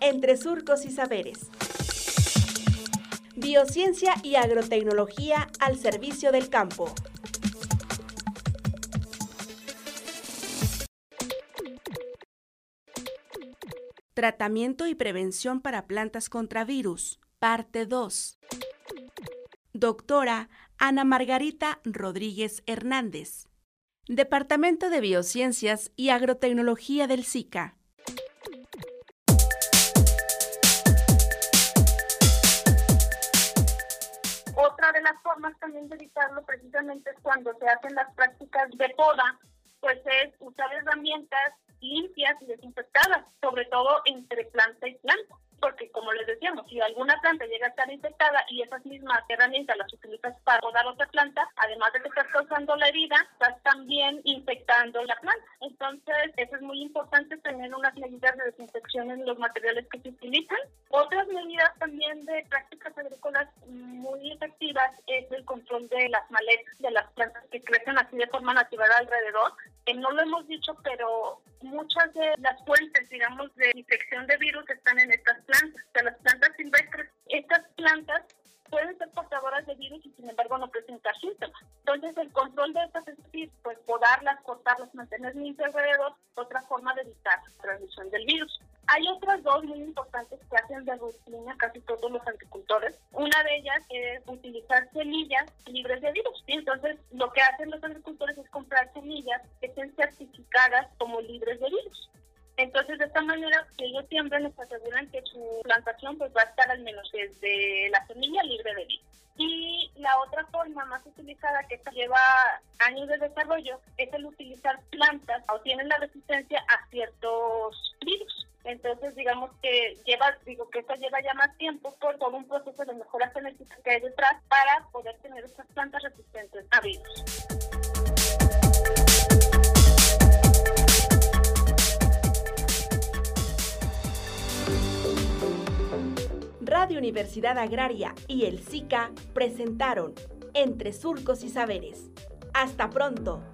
entre surcos y saberes. Biociencia y agrotecnología al servicio del campo. Tratamiento y prevención para plantas contra virus, parte 2. Doctora Ana Margarita Rodríguez Hernández. Departamento de Biociencias y Agrotecnología del SICA. También de evitarlo precisamente es cuando se hacen las prácticas de poda, pues es usar herramientas limpias y desinfectadas, sobre todo entre planta y planta. Porque, como les decíamos, si alguna planta llega a estar infectada y esas mismas herramientas las utilizas para podar otra planta, además de que estás causando la herida, estás también infectando la planta. Entonces, eso es muy importante tener unas medidas de desinfección en los materiales que se utilizan. Otras medidas también de prácticas muy efectivas es el control de las maletas de las plantas que crecen así de forma natural alrededor. Que no lo hemos dicho, pero muchas de las fuentes, digamos, de infección de virus están en estas plantas, de las plantas silvestres. Estas plantas pueden ser portadoras de virus y sin embargo no presentar síntomas. Entonces el control de estas es decir, pues podarlas, cortarlas, mantener limpio alrededor, otra forma de evitar la transmisión del virus. Hay otras dos muy importantes que hacen de rutina casi todos los agricultores. Una de ellas es utilizar semillas libres de virus. Y entonces lo que hacen los agricultores es comprar semillas que estén certificadas como libres de virus. Entonces, de esta manera, que ellos siempre les aseguran que su plantación pues va a estar al menos desde la semilla libre de virus. Y la otra forma más utilizada que lleva años de desarrollo es el utilizar plantas o tienen la resistencia a ciertos. Entonces, digamos que lleva, digo que esto lleva ya más tiempo por todo un proceso de mejora genética que hay detrás para poder tener estas plantas resistentes a virus. Radio Universidad Agraria y el SICA presentaron Entre Surcos y Saberes. Hasta pronto.